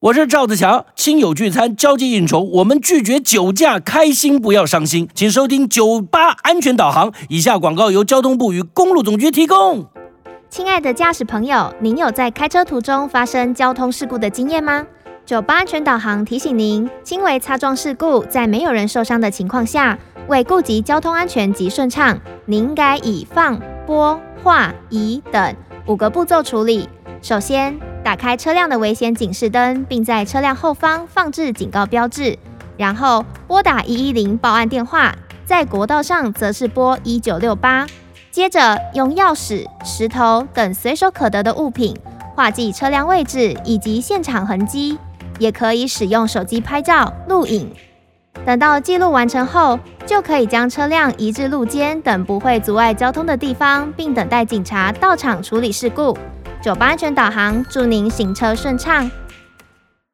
我是赵子强，亲友聚餐、交际应酬，我们拒绝酒驾，开心不要伤心。请收听九八安全导航。以下广告由交通部与公路总局提供。亲爱的驾驶朋友，您有在开车途中发生交通事故的经验吗？九八安全导航提醒您，轻微擦撞事故在没有人受伤的情况下，为顾及交通安全及顺畅，您应该以放、拨、画、移等五个步骤处理。首先，打开车辆的危险警示灯，并在车辆后方放置警告标志，然后拨打一一零报案电话，在国道上则是拨一九六八。接着用钥匙、石头等随手可得的物品画记车辆位置以及现场痕迹，也可以使用手机拍照、录影。等到记录完成后，就可以将车辆移至路肩等不会阻碍交通的地方，并等待警察到场处理事故。九八安全导航，祝您行车顺畅。